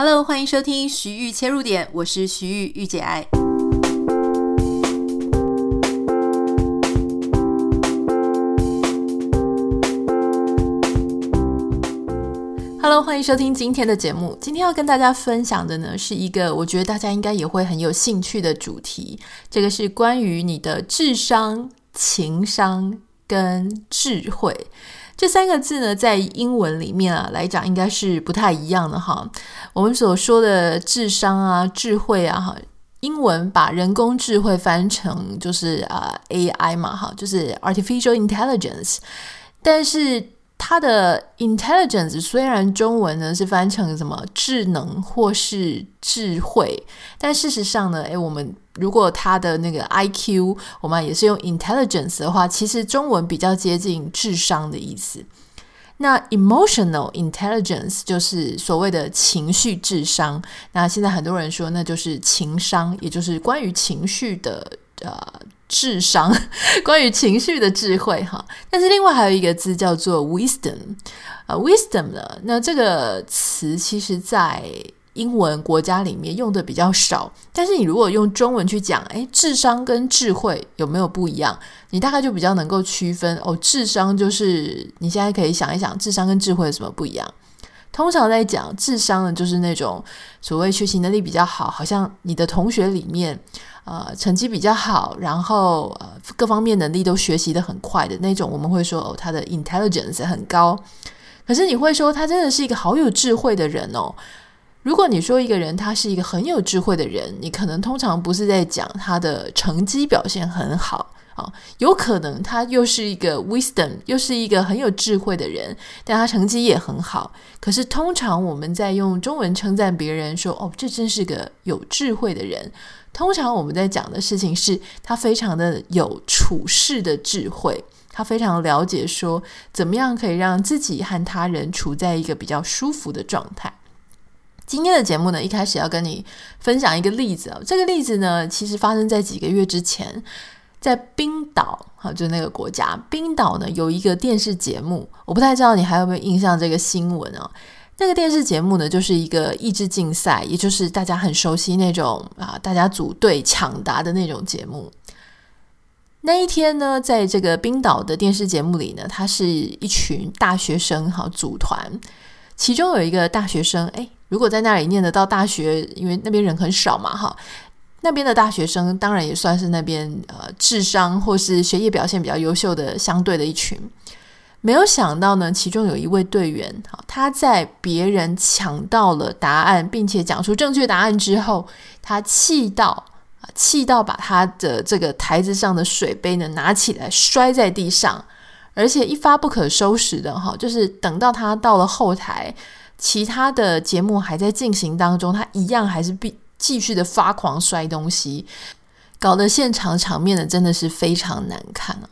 Hello，欢迎收听徐玉切入点，我是徐玉玉姐爱。Hello，欢迎收听今天的节目。今天要跟大家分享的呢，是一个我觉得大家应该也会很有兴趣的主题。这个是关于你的智商、情商跟智慧。这三个字呢，在英文里面啊来讲，应该是不太一样的哈。我们所说的智商啊、智慧啊，哈，英文把人工智慧翻成就是啊 AI 嘛，哈，就是 artificial intelligence，但是。它的 intelligence 虽然中文呢是翻成什么智能或是智慧，但事实上呢，诶，我们如果它的那个 IQ，我们也是用 intelligence 的话，其实中文比较接近智商的意思。那 emotional intelligence 就是所谓的情绪智商。那现在很多人说，那就是情商，也就是关于情绪的呃。智商，关于情绪的智慧哈，但是另外还有一个字叫做 wisdom，呃，wisdom 呢，那这个词其实在英文国家里面用的比较少，但是你如果用中文去讲，诶，智商跟智慧有没有不一样？你大概就比较能够区分哦。智商就是你现在可以想一想，智商跟智慧有什么不一样？通常在讲智商呢，就是那种所谓学习能力比较好，好像你的同学里面。呃，成绩比较好，然后呃，各方面能力都学习的很快的那种，我们会说哦，他的 intelligence 很高。可是你会说他真的是一个好有智慧的人哦。如果你说一个人他是一个很有智慧的人，你可能通常不是在讲他的成绩表现很好啊，有可能他又是一个 wisdom，又是一个很有智慧的人，但他成绩也很好。可是通常我们在用中文称赞别人说哦，这真是个有智慧的人。通常我们在讲的事情是，他非常的有处事的智慧，他非常了解说怎么样可以让自己和他人处在一个比较舒服的状态。今天的节目呢，一开始要跟你分享一个例子啊，这个例子呢，其实发生在几个月之前，在冰岛，哈，就是那个国家，冰岛呢有一个电视节目，我不太知道你还有没有印象这个新闻啊。那个电视节目呢，就是一个益智竞赛，也就是大家很熟悉那种啊，大家组队抢答的那种节目。那一天呢，在这个冰岛的电视节目里呢，他是一群大学生哈组团，其中有一个大学生，诶，如果在那里念得到大学，因为那边人很少嘛哈，那边的大学生当然也算是那边呃智商或是学业表现比较优秀的相对的一群。没有想到呢，其中有一位队员，他在别人抢到了答案，并且讲出正确答案之后，他气到啊，气到把他的这个台子上的水杯呢拿起来摔在地上，而且一发不可收拾的哈，就是等到他到了后台，其他的节目还在进行当中，他一样还是必继续的发狂摔东西，搞得现场场面呢真的是非常难看啊。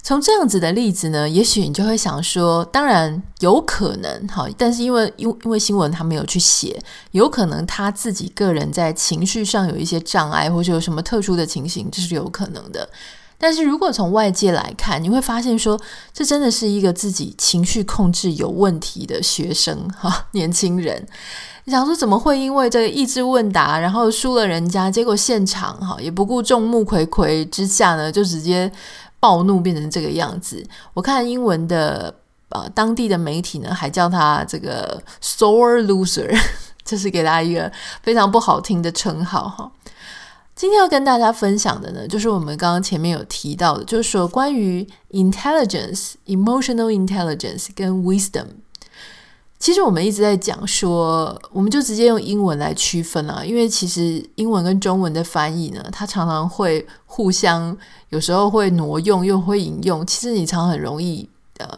从这样子的例子呢，也许你就会想说，当然有可能哈，但是因为因因为新闻他没有去写，有可能他自己个人在情绪上有一些障碍，或者有什么特殊的情形，这是有可能的。但是如果从外界来看，你会发现说，这真的是一个自己情绪控制有问题的学生哈，年轻人。你想说怎么会因为这个益智问答，然后输了人家，结果现场哈也不顾众目睽睽之下呢，就直接。暴怒变成这个样子，我看英文的呃当地的媒体呢，还叫他这个 sore loser，这是给他一个非常不好听的称号哈。今天要跟大家分享的呢，就是我们刚刚前面有提到的，就是说关于 intelligence、emotional intelligence 跟 wisdom。其实我们一直在讲说，我们就直接用英文来区分啊，因为其实英文跟中文的翻译呢，它常常会互相，有时候会挪用又会引用。其实你常很容易，呃，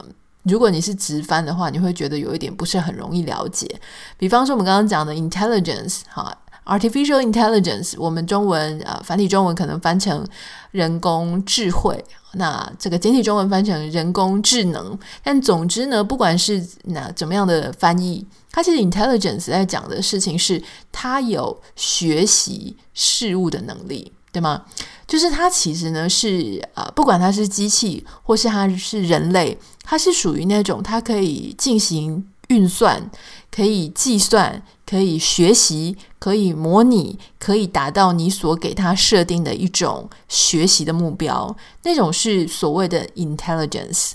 如果你是直翻的话，你会觉得有一点不是很容易了解。比方说我们刚刚讲的 intelligence，哈。Artificial intelligence，我们中文啊，繁体中文可能翻成人工智慧，那这个简体中文翻成人工智能。但总之呢，不管是那怎么样的翻译，它其实 intelligence 在讲的事情是，它有学习事物的能力，对吗？就是它其实呢是啊，不管它是机器或是它是人类，它是属于那种它可以进行运算、可以计算、可以学习、可以模拟、可以达到你所给他设定的一种学习的目标，那种是所谓的 intelligence。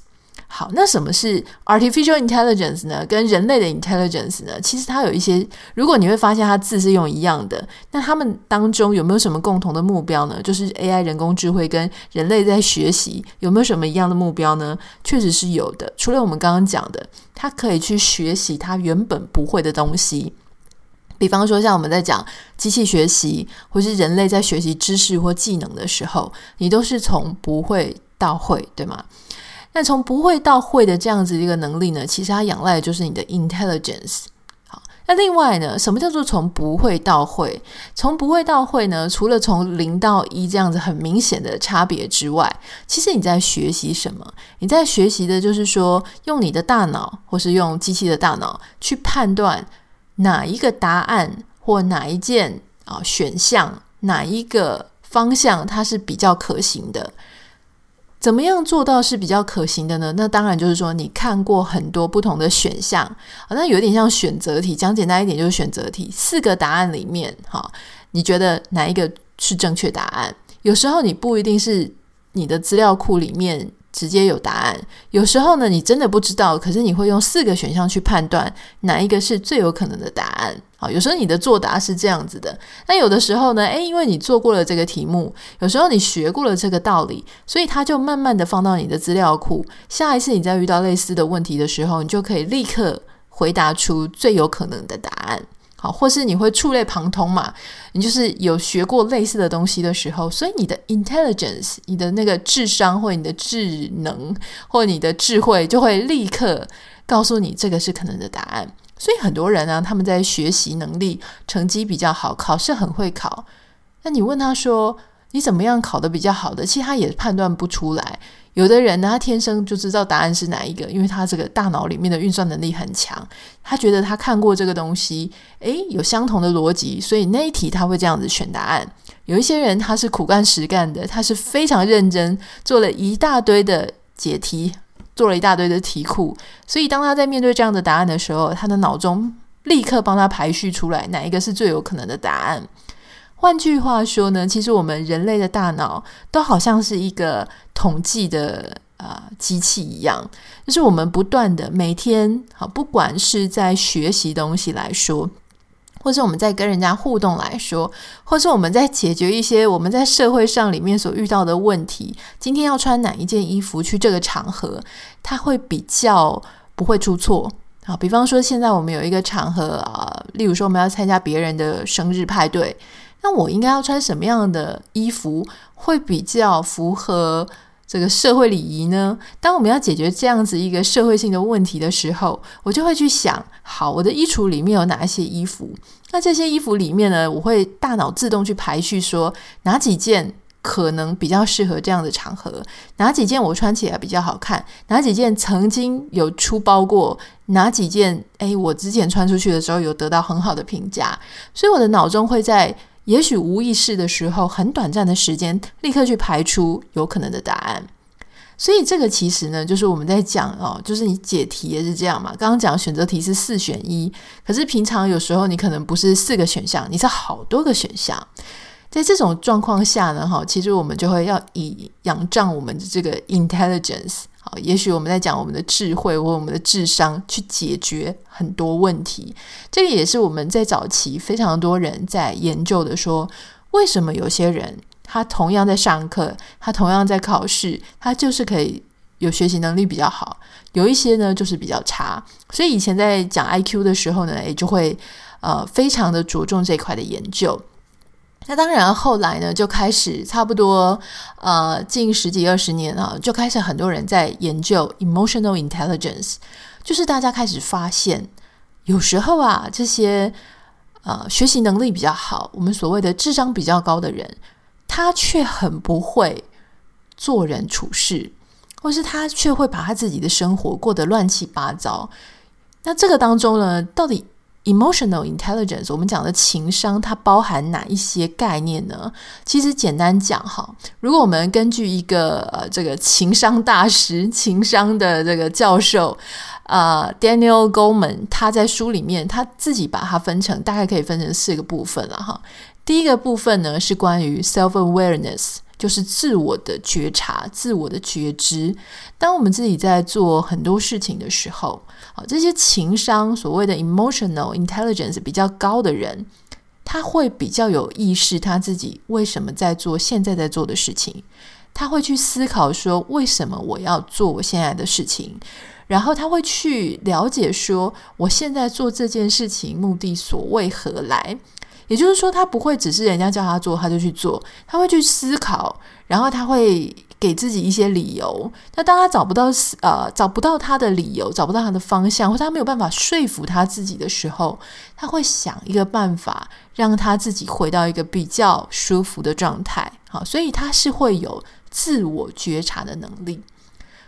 好，那什么是 artificial intelligence 呢？跟人类的 intelligence 呢？其实它有一些，如果你会发现它字是用一样的，那他们当中有没有什么共同的目标呢？就是 AI 人工智慧跟人类在学习有没有什么一样的目标呢？确实是有的。除了我们刚刚讲的，它可以去学习它原本不会的东西，比方说像我们在讲机器学习，或是人类在学习知识或技能的时候，你都是从不会到会，对吗？那从不会到会的这样子一个能力呢，其实它仰赖的就是你的 intelligence。好，那另外呢，什么叫做从不会到会？从不会到会呢，除了从零到一这样子很明显的差别之外，其实你在学习什么？你在学习的就是说，用你的大脑，或是用机器的大脑去判断哪一个答案或哪一件啊选项，哪一个方向它是比较可行的。怎么样做到是比较可行的呢？那当然就是说，你看过很多不同的选项，那有点像选择题。讲简单一点，就是选择题。四个答案里面，哈，你觉得哪一个是正确答案？有时候你不一定是你的资料库里面。直接有答案。有时候呢，你真的不知道，可是你会用四个选项去判断哪一个是最有可能的答案。好，有时候你的作答是这样子的。那有的时候呢，诶，因为你做过了这个题目，有时候你学过了这个道理，所以它就慢慢的放到你的资料库。下一次你再遇到类似的问题的时候，你就可以立刻回答出最有可能的答案。好，或是你会触类旁通嘛？你就是有学过类似的东西的时候，所以你的 intelligence，你的那个智商或你的智能或你的智慧，就会立刻告诉你这个是可能的答案。所以很多人呢、他们在学习能力成绩比较好，考试很会考。那你问他说，你怎么样考得比较好的？其实他也判断不出来。有的人呢，他天生就知道答案是哪一个，因为他这个大脑里面的运算能力很强。他觉得他看过这个东西，诶，有相同的逻辑，所以那一题他会这样子选答案。有一些人他是苦干实干的，他是非常认真，做了一大堆的解题，做了一大堆的题库，所以当他在面对这样的答案的时候，他的脑中立刻帮他排序出来哪一个是最有可能的答案。换句话说呢，其实我们人类的大脑都好像是一个统计的啊、机器一样，就是我们不断的每天好，不管是在学习东西来说，或是我们在跟人家互动来说，或是我们在解决一些我们在社会上里面所遇到的问题，今天要穿哪一件衣服去这个场合，它会比较不会出错。啊，比方说现在我们有一个场合啊、例如说我们要参加别人的生日派对。那我应该要穿什么样的衣服会比较符合这个社会礼仪呢？当我们要解决这样子一个社会性的问题的时候，我就会去想：好，我的衣橱里面有哪一些衣服？那这些衣服里面呢，我会大脑自动去排序，说哪几件可能比较适合这样的场合，哪几件我穿起来比较好看，哪几件曾经有出包过，哪几件诶，我之前穿出去的时候有得到很好的评价，所以我的脑中会在。也许无意识的时候，很短暂的时间，立刻去排除有可能的答案。所以这个其实呢，就是我们在讲哦，就是你解题也是这样嘛。刚刚讲选择题是四选一，可是平常有时候你可能不是四个选项，你是好多个选项。在这种状况下呢，哈，其实我们就会要以仰仗我们的这个 intelligence。啊，也许我们在讲我们的智慧或我们的智商去解决很多问题，这个也是我们在早期非常多人在研究的说，说为什么有些人他同样在上课，他同样在考试，他就是可以有学习能力比较好，有一些呢就是比较差。所以以前在讲 IQ 的时候呢，也就会呃非常的着重这块的研究。那当然，后来呢，就开始差不多呃近十几二十年啊，就开始很多人在研究 emotional intelligence，就是大家开始发现，有时候啊，这些呃学习能力比较好，我们所谓的智商比较高的人，他却很不会做人处事，或是他却会把他自己的生活过得乱七八糟。那这个当中呢，到底 emotional intelligence，我们讲的情商，它包含哪一些概念呢？其实简单讲哈，如果我们根据一个呃这个情商大师、情商的这个教授，呃，Daniel Goleman，他在书里面他自己把它分成，大概可以分成四个部分了哈。第一个部分呢是关于 self-awareness。就是自我的觉察、自我的觉知。当我们自己在做很多事情的时候，啊，这些情商所谓的 emotional intelligence 比较高的人，他会比较有意识，他自己为什么在做现在在做的事情。他会去思考说，为什么我要做我现在的事情，然后他会去了解说，我现在做这件事情目的所为何来。也就是说，他不会只是人家叫他做，他就去做，他会去思考，然后他会给自己一些理由。那当他找不到呃找不到他的理由，找不到他的方向，或者他没有办法说服他自己的时候，他会想一个办法，让他自己回到一个比较舒服的状态。好，所以他是会有自我觉察的能力。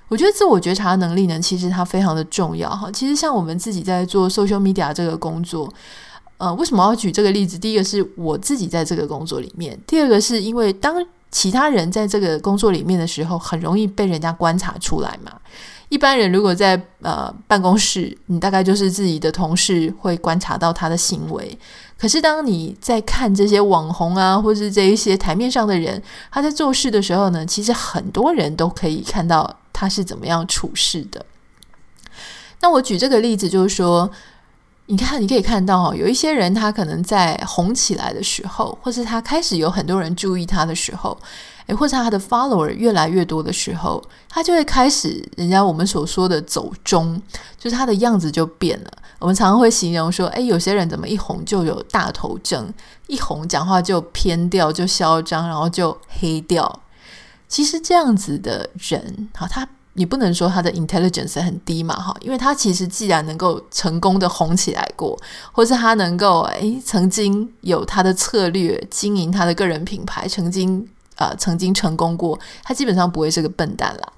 我觉得自我觉察的能力呢，其实它非常的重要。哈，其实像我们自己在做 social media 这个工作。呃，为什么要举这个例子？第一个是我自己在这个工作里面，第二个是因为当其他人在这个工作里面的时候，很容易被人家观察出来嘛。一般人如果在呃办公室，你大概就是自己的同事会观察到他的行为。可是当你在看这些网红啊，或是这一些台面上的人，他在做事的时候呢，其实很多人都可以看到他是怎么样处事的。那我举这个例子就是说。你看，你可以看到，有一些人他可能在红起来的时候，或是他开始有很多人注意他的时候，诶，或者他的 follower 越来越多的时候，他就会开始人家我们所说的走中，就是他的样子就变了。我们常常会形容说，诶，有些人怎么一红就有大头症，一红讲话就偏调，就嚣张，然后就黑掉。其实这样子的人，好，他。你不能说他的 intelligence 很低嘛，哈，因为他其实既然能够成功的红起来过，或是他能够诶曾经有他的策略经营他的个人品牌，曾经呃曾经成功过，他基本上不会是个笨蛋啦。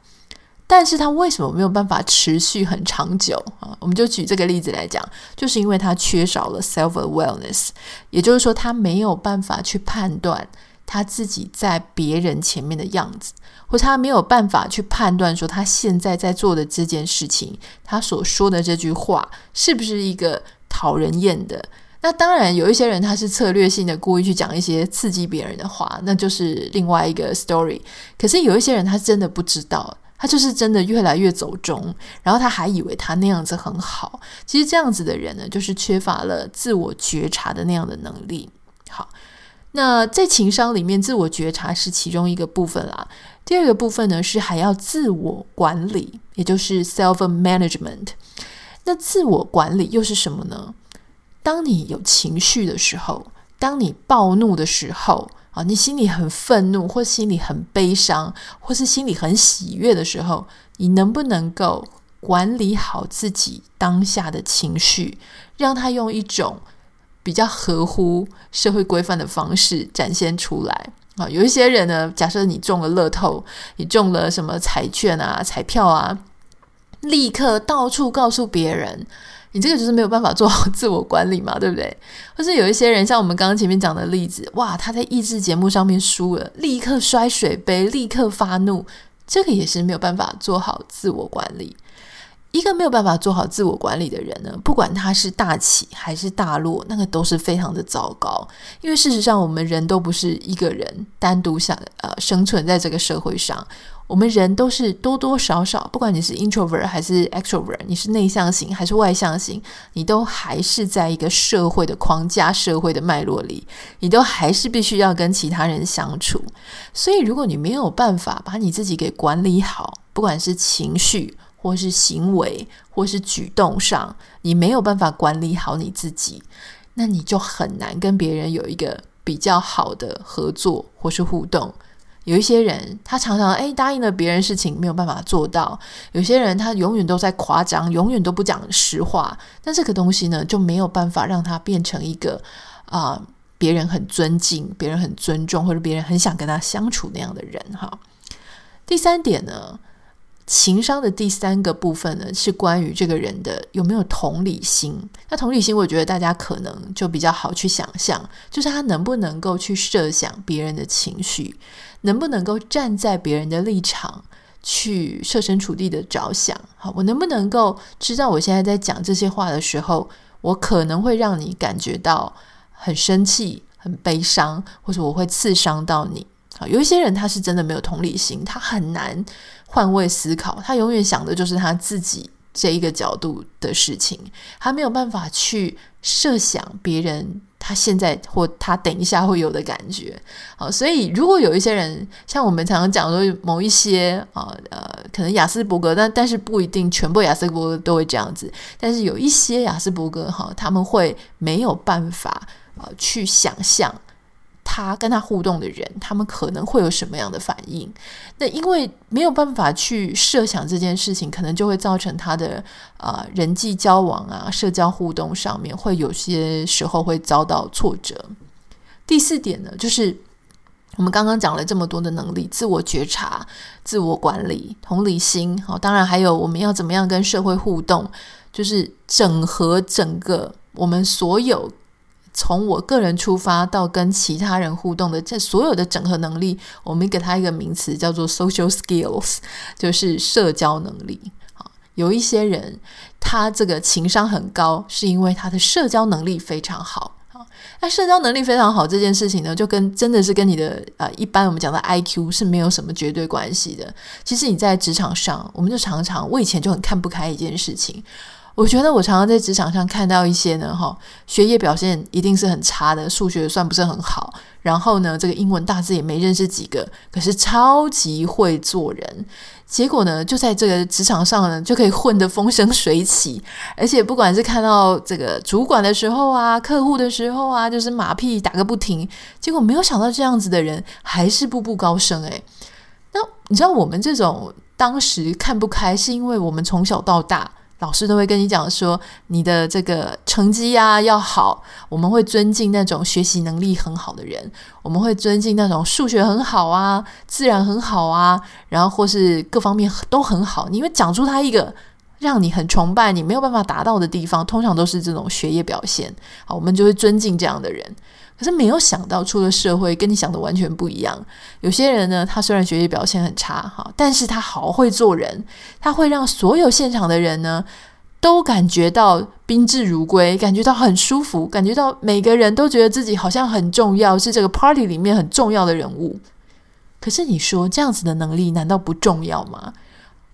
但是他为什么没有办法持续很长久啊？我们就举这个例子来讲，就是因为他缺少了 self-awareness，也就是说他没有办法去判断他自己在别人前面的样子。或他没有办法去判断说他现在在做的这件事情，他所说的这句话是不是一个讨人厌的？那当然有一些人他是策略性的故意去讲一些刺激别人的话，那就是另外一个 story。可是有一些人他真的不知道，他就是真的越来越走中，然后他还以为他那样子很好。其实这样子的人呢，就是缺乏了自我觉察的那样的能力。好，那在情商里面，自我觉察是其中一个部分啦。第二个部分呢，是还要自我管理，也就是 self management。那自我管理又是什么呢？当你有情绪的时候，当你暴怒的时候，啊，你心里很愤怒，或心里很悲伤，或是心里很喜悦的时候，你能不能够管理好自己当下的情绪，让它用一种比较合乎社会规范的方式展现出来？啊，有一些人呢，假设你中了乐透，你中了什么彩券啊、彩票啊，立刻到处告诉别人，你这个就是没有办法做好自我管理嘛，对不对？或是有一些人，像我们刚刚前面讲的例子，哇，他在益智节目上面输了，立刻摔水杯，立刻发怒，这个也是没有办法做好自我管理。一个没有办法做好自我管理的人呢，不管他是大起还是大落，那个都是非常的糟糕。因为事实上，我们人都不是一个人单独想呃生存在这个社会上，我们人都是多多少少，不管你是 introvert 还是 extrovert，你是内向型还是外向型，你都还是在一个社会的框架、社会的脉络里，你都还是必须要跟其他人相处。所以，如果你没有办法把你自己给管理好，不管是情绪，或是行为，或是举动上，你没有办法管理好你自己，那你就很难跟别人有一个比较好的合作或是互动。有一些人，他常常诶答应了别人事情，没有办法做到；有些人，他永远都在夸张，永远都不讲实话。那这个东西呢，就没有办法让他变成一个啊、别人很尊敬、别人很尊重，或者别人很想跟他相处那样的人哈。第三点呢？情商的第三个部分呢，是关于这个人的有没有同理心。那同理心，我觉得大家可能就比较好去想象，就是他能不能够去设想别人的情绪，能不能够站在别人的立场去设身处地的着想。好，我能不能够知道我现在在讲这些话的时候，我可能会让你感觉到很生气、很悲伤，或者我会刺伤到你。啊，有一些人他是真的没有同理心，他很难换位思考，他永远想的就是他自己这一个角度的事情，他没有办法去设想别人他现在或他等一下会有的感觉。好，所以如果有一些人像我们常常讲说某一些啊呃，可能雅斯伯格，但但是不一定全部雅斯伯格都会这样子，但是有一些雅斯伯格哈，他们会没有办法呃去想象。他跟他互动的人，他们可能会有什么样的反应？那因为没有办法去设想这件事情，可能就会造成他的啊、呃、人际交往啊、社交互动上面会有些时候会遭到挫折。第四点呢，就是我们刚刚讲了这么多的能力：自我觉察、自我管理、同理心。好，当然还有我们要怎么样跟社会互动，就是整合整个我们所有。从我个人出发到跟其他人互动的这所有的整合能力，我们给它一个名词叫做 social skills，就是社交能力。有一些人他这个情商很高，是因为他的社交能力非常好。啊，那社交能力非常好这件事情呢，就跟真的是跟你的呃一般我们讲的 IQ 是没有什么绝对关系的。其实你在职场上，我们就常常我以前就很看不开一件事情。我觉得我常常在职场上看到一些呢，哈，学业表现一定是很差的，数学算不是很好，然后呢，这个英文大字也没认识几个，可是超级会做人，结果呢，就在这个职场上呢，就可以混得风生水起，而且不管是看到这个主管的时候啊，客户的时候啊，就是马屁打个不停，结果没有想到这样子的人还是步步高升，诶，那你知道我们这种当时看不开，是因为我们从小到大。老师都会跟你讲说，你的这个成绩呀要好，我们会尊敬那种学习能力很好的人，我们会尊敬那种数学很好啊、自然很好啊，然后或是各方面都很好。你会讲出他一个让你很崇拜、你没有办法达到的地方，通常都是这种学业表现。好，我们就会尊敬这样的人。可是没有想到，出了社会跟你想的完全不一样。有些人呢，他虽然学习表现很差哈，但是他好会做人，他会让所有现场的人呢都感觉到宾至如归，感觉到很舒服，感觉到每个人都觉得自己好像很重要，是这个 party 里面很重要的人物。可是你说这样子的能力难道不重要吗？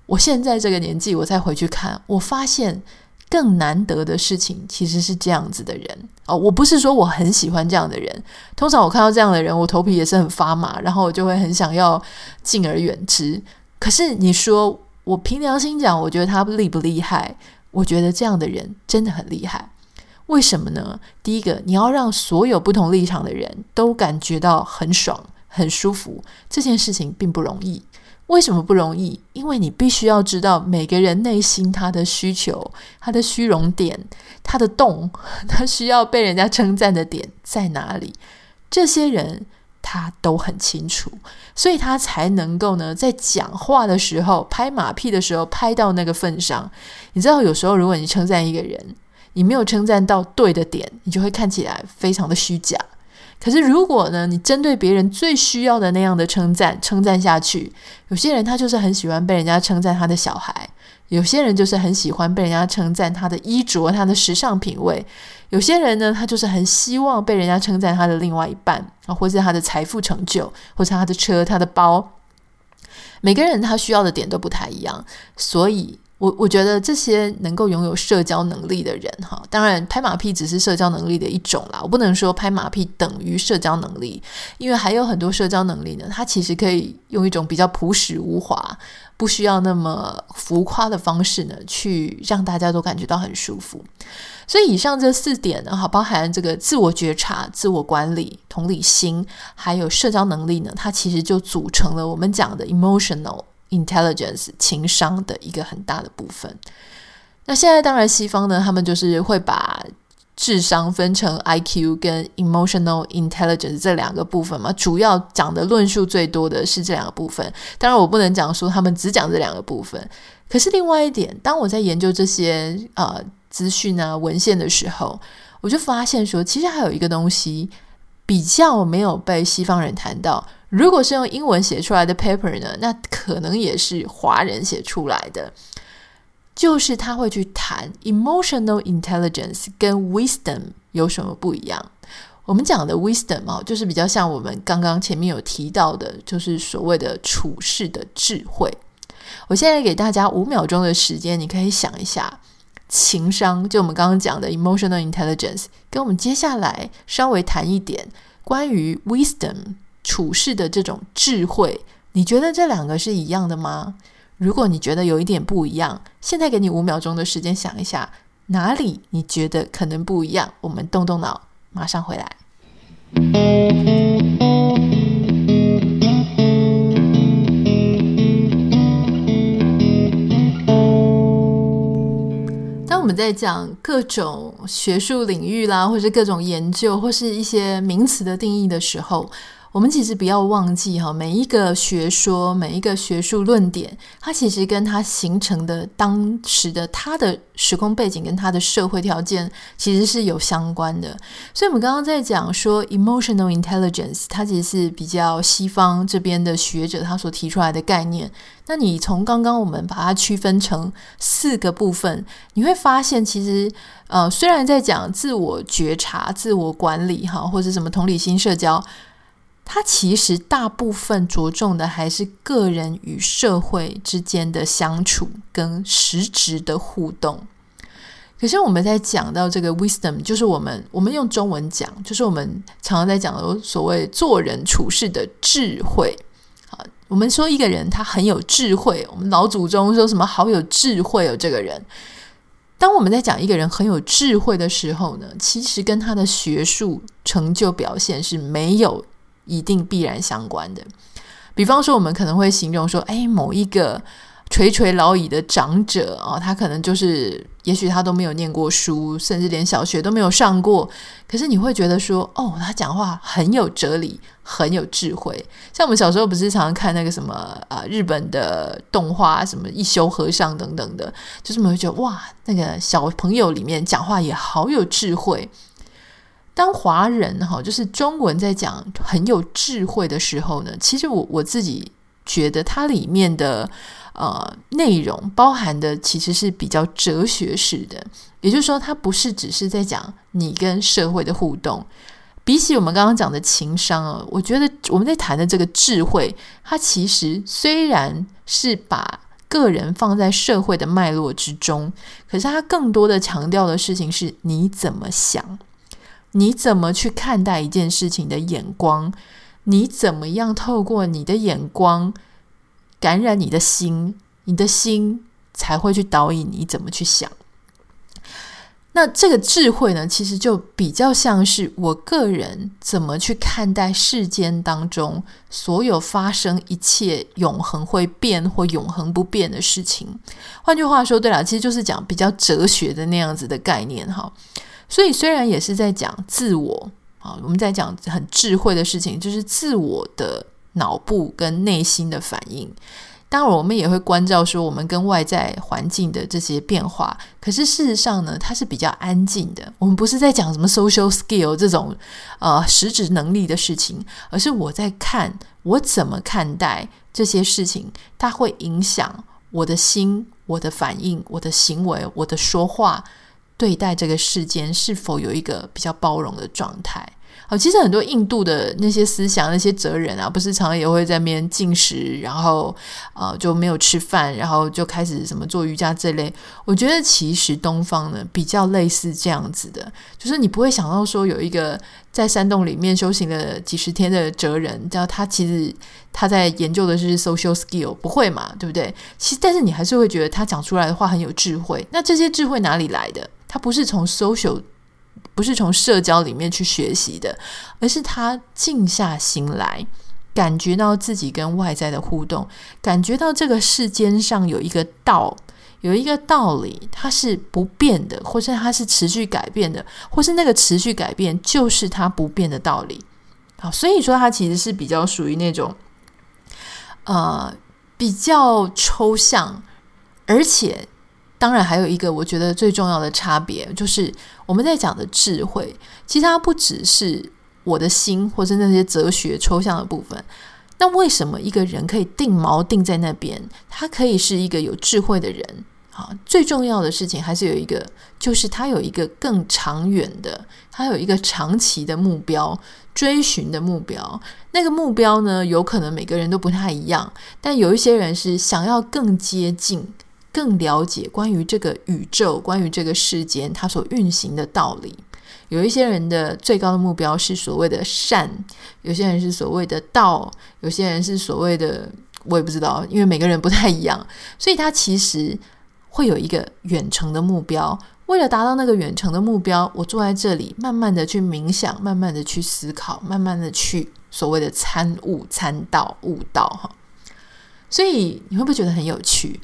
我现在这个年纪，我再回去看，我发现。更难得的事情其实是这样子的人哦，我不是说我很喜欢这样的人，通常我看到这样的人，我头皮也是很发麻，然后我就会很想要敬而远之。可是你说我凭良心讲，我觉得他厉不厉害？我觉得这样的人真的很厉害。为什么呢？第一个，你要让所有不同立场的人都感觉到很爽、很舒服，这件事情并不容易。为什么不容易？因为你必须要知道每个人内心他的需求、他的虚荣点、他的洞，他需要被人家称赞的点在哪里。这些人他都很清楚，所以他才能够呢，在讲话的时候拍马屁的时候拍到那个份上。你知道，有时候如果你称赞一个人，你没有称赞到对的点，你就会看起来非常的虚假。可是，如果呢，你针对别人最需要的那样的称赞，称赞下去，有些人他就是很喜欢被人家称赞他的小孩，有些人就是很喜欢被人家称赞他的衣着、他的时尚品味，有些人呢，他就是很希望被人家称赞他的另外一半啊，或是他的财富成就，或是他的车、他的包。每个人他需要的点都不太一样，所以。我我觉得这些能够拥有社交能力的人，哈，当然拍马屁只是社交能力的一种啦。我不能说拍马屁等于社交能力，因为还有很多社交能力呢，它其实可以用一种比较朴实无华、不需要那么浮夸的方式呢，去让大家都感觉到很舒服。所以以上这四点呢，哈，包含这个自我觉察、自我管理、同理心，还有社交能力呢，它其实就组成了我们讲的 emotional。Intelligence 情商的一个很大的部分。那现在当然西方呢，他们就是会把智商分成 IQ 跟 Emotional Intelligence 这两个部分嘛，主要讲的论述最多的是这两个部分。当然，我不能讲说他们只讲这两个部分。可是另外一点，当我在研究这些呃资讯啊文献的时候，我就发现说，其实还有一个东西比较没有被西方人谈到。如果是用英文写出来的 paper 呢，那可能也是华人写出来的。就是他会去谈 emotional intelligence 跟 wisdom 有什么不一样。我们讲的 wisdom 哦，就是比较像我们刚刚前面有提到的，就是所谓的处世的智慧。我现在给大家五秒钟的时间，你可以想一下，情商就我们刚刚讲的 emotional intelligence，跟我们接下来稍微谈一点关于 wisdom 处事的这种智慧，你觉得这两个是一样的吗？如果你觉得有一点不一样，现在给你五秒钟的时间想一下，哪里你觉得可能不一样？我们动动脑，马上回来。我们在讲各种学术领域啦，或是各种研究，或是一些名词的定义的时候，我们其实不要忘记哈，每一个学说、每一个学术论点，它其实跟它形成的当时的它的时空背景跟它的社会条件其实是有相关的。所以，我们刚刚在讲说 emotional intelligence，它其实是比较西方这边的学者他所提出来的概念。那你从刚刚我们把它区分成四个部分，你会发现，其实呃，虽然在讲自我觉察、自我管理哈，或者什么同理心、社交。它其实大部分着重的还是个人与社会之间的相处跟实质的互动。可是我们在讲到这个 wisdom，就是我们我们用中文讲，就是我们常常在讲的所谓做人处事的智慧。好，我们说一个人他很有智慧，我们老祖宗说什么好有智慧哦，这个人。当我们在讲一个人很有智慧的时候呢，其实跟他的学术成就表现是没有。一定必然相关的，比方说，我们可能会形容说，哎，某一个垂垂老矣的长者啊，他可能就是，也许他都没有念过书，甚至连小学都没有上过，可是你会觉得说，哦，他讲话很有哲理，很有智慧。像我们小时候不是常常看那个什么啊，日本的动画，什么一休和尚等等的，就是我们会觉得哇，那个小朋友里面讲话也好有智慧。当华人哈，就是中文在讲很有智慧的时候呢，其实我我自己觉得它里面的呃内容包含的其实是比较哲学式的，也就是说，它不是只是在讲你跟社会的互动。比起我们刚刚讲的情商啊，我觉得我们在谈的这个智慧，它其实虽然是把个人放在社会的脉络之中，可是它更多的强调的事情是你怎么想。你怎么去看待一件事情的眼光？你怎么样透过你的眼光感染你的心？你的心才会去导引你怎么去想。那这个智慧呢，其实就比较像是我个人怎么去看待世间当中所有发生一切永恒会变或永恒不变的事情。换句话说，对了，其实就是讲比较哲学的那样子的概念哈。所以，虽然也是在讲自我啊，我们在讲很智慧的事情，就是自我的脑部跟内心的反应。当然，我们也会关照说，我们跟外在环境的这些变化。可是事实上呢，它是比较安静的。我们不是在讲什么 social skill 这种呃实质能力的事情，而是我在看我怎么看待这些事情，它会影响我的心、我的反应、我的行为、我的说话。对待这个世间是否有一个比较包容的状态？好，其实很多印度的那些思想、那些哲人啊，不是常常也会在那边进食，然后呃就没有吃饭，然后就开始什么做瑜伽这类。我觉得其实东方呢比较类似这样子的，就是你不会想到说有一个在山洞里面修行了几十天的哲人，叫他其实他在研究的是 social skill，不会嘛，对不对？其实但是你还是会觉得他讲出来的话很有智慧。那这些智慧哪里来的？他不是从 social，不是从社交里面去学习的，而是他静下心来，感觉到自己跟外在的互动，感觉到这个世间上有一个道，有一个道理，它是不变的，或是它是持续改变的，或是那个持续改变就是它不变的道理。好，所以说它其实是比较属于那种，呃，比较抽象，而且当然还有一个我觉得最重要的差别，就是我们在讲的智慧，其实它不只是我的心，或是那些哲学抽象的部分。那为什么一个人可以定锚定在那边？他可以是一个有智慧的人啊！最重要的事情还是有一个，就是他有一个更长远的，他有一个长期的目标，追寻的目标。那个目标呢，有可能每个人都不太一样，但有一些人是想要更接近、更了解关于这个宇宙、关于这个世间它所运行的道理。有一些人的最高的目标是所谓的善，有些人是所谓的道，有些人是所谓的我也不知道，因为每个人不太一样，所以他其实会有一个远程的目标。为了达到那个远程的目标，我坐在这里，慢慢的去冥想，慢慢的去思考，慢慢的去所谓的参悟、参道、悟道哈。所以你会不会觉得很有趣？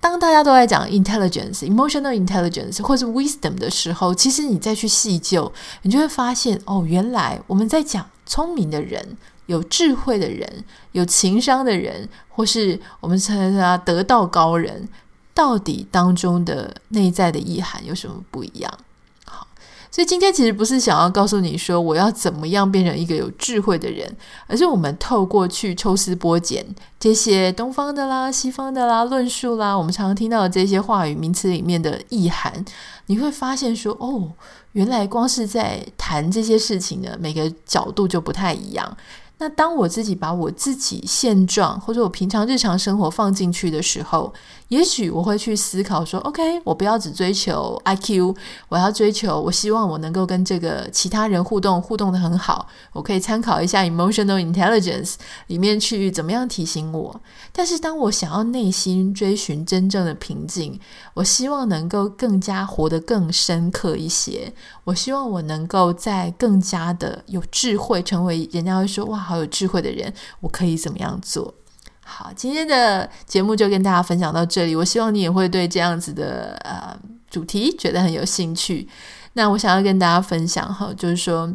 当大家都在讲 intelligence、emotional intelligence 或是 wisdom 的时候，其实你再去细究，你就会发现哦，原来我们在讲聪明的人、有智慧的人、有情商的人，或是我们称他得道高人，到底当中的内在的意涵有什么不一样？所以今天其实不是想要告诉你说我要怎么样变成一个有智慧的人，而是我们透过去抽丝剥茧这些东方的啦、西方的啦论述啦，我们常常听到的这些话语名词里面的意涵，你会发现说哦，原来光是在谈这些事情的，每个角度就不太一样。那当我自己把我自己现状或者我平常日常生活放进去的时候，也许我会去思考说：OK，我不要只追求 IQ，我要追求，我希望我能够跟这个其他人互动，互动得很好。我可以参考一下 Emotional Intelligence 里面去怎么样提醒我。但是当我想要内心追寻真正的平静，我希望能够更加活得更深刻一些。我希望我能够在更加的有智慧，成为人家会说哇。好有智慧的人，我可以怎么样做？好，今天的节目就跟大家分享到这里。我希望你也会对这样子的呃主题觉得很有兴趣。那我想要跟大家分享哈，就是说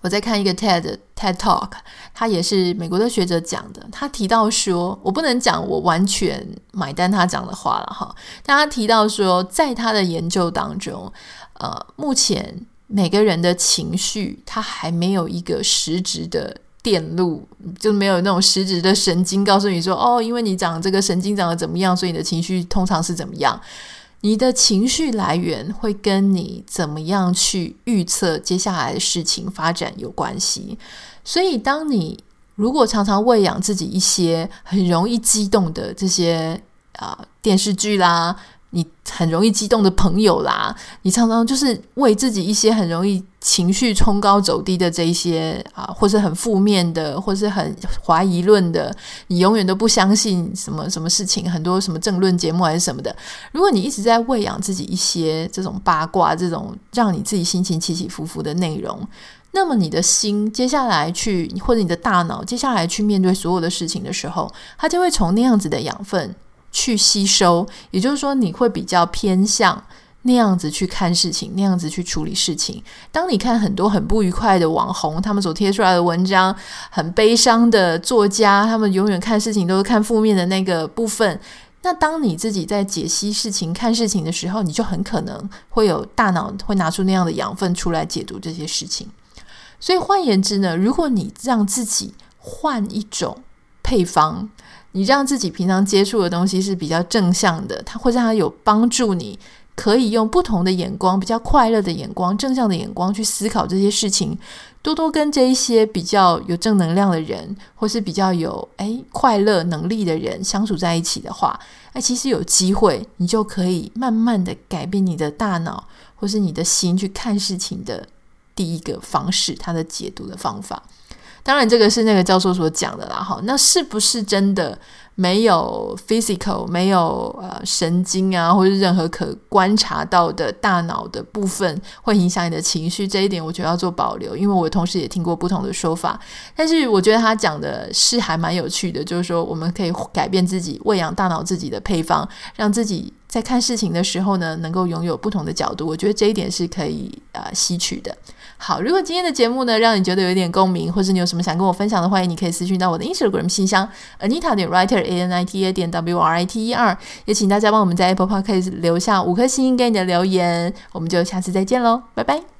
我在看一个 TED TED Talk，他也是美国的学者讲的。他提到说，我不能讲我完全买单他讲的话了哈。但他提到说，在他的研究当中，呃，目前每个人的情绪，他还没有一个实质的。电路就没有那种实质的神经告诉你说，哦，因为你长这个神经长得怎么样，所以你的情绪通常是怎么样。你的情绪来源会跟你怎么样去预测接下来的事情发展有关系。所以，当你如果常常喂养自己一些很容易激动的这些啊、电视剧啦。你很容易激动的朋友啦，你常常就是为自己一些很容易情绪冲高走低的这一些啊，或是很负面的，或是很怀疑论的，你永远都不相信什么什么事情，很多什么政论节目还是什么的。如果你一直在喂养自己一些这种八卦，这种让你自己心情起起伏伏的内容，那么你的心接下来去，或者你的大脑接下来去面对所有的事情的时候，它就会从那样子的养分。去吸收，也就是说，你会比较偏向那样子去看事情，那样子去处理事情。当你看很多很不愉快的网红，他们所贴出来的文章，很悲伤的作家，他们永远看事情都是看负面的那个部分。那当你自己在解析事情、看事情的时候，你就很可能会有大脑会拿出那样的养分出来解读这些事情。所以换言之呢，如果你让自己换一种配方。你让自己平常接触的东西是比较正向的，它会让它有帮助你，可以用不同的眼光，比较快乐的眼光、正向的眼光去思考这些事情。多多跟这一些比较有正能量的人，或是比较有诶快乐能力的人相处在一起的话，诶其实有机会，你就可以慢慢的改变你的大脑，或是你的心去看事情的第一个方式，它的解读的方法。当然，这个是那个教授所讲的啦。哈，那是不是真的？没有 physical，没有呃神经啊，或者任何可观察到的大脑的部分会影响你的情绪，这一点我觉得要做保留，因为我同时也听过不同的说法。但是我觉得他讲的是还蛮有趣的，就是说我们可以改变自己喂养大脑自己的配方，让自己在看事情的时候呢，能够拥有不同的角度。我觉得这一点是可以呃吸取的。好，如果今天的节目呢，让你觉得有点共鸣，或是你有什么想跟我分享的，欢迎你可以私讯到我的 Instagram 信箱 Anita 点 Writer A N I T A 点 W R I T E R，也请大家帮我们在 Apple Podcast 留下五颗星给你的留言，我们就下次再见喽，拜拜。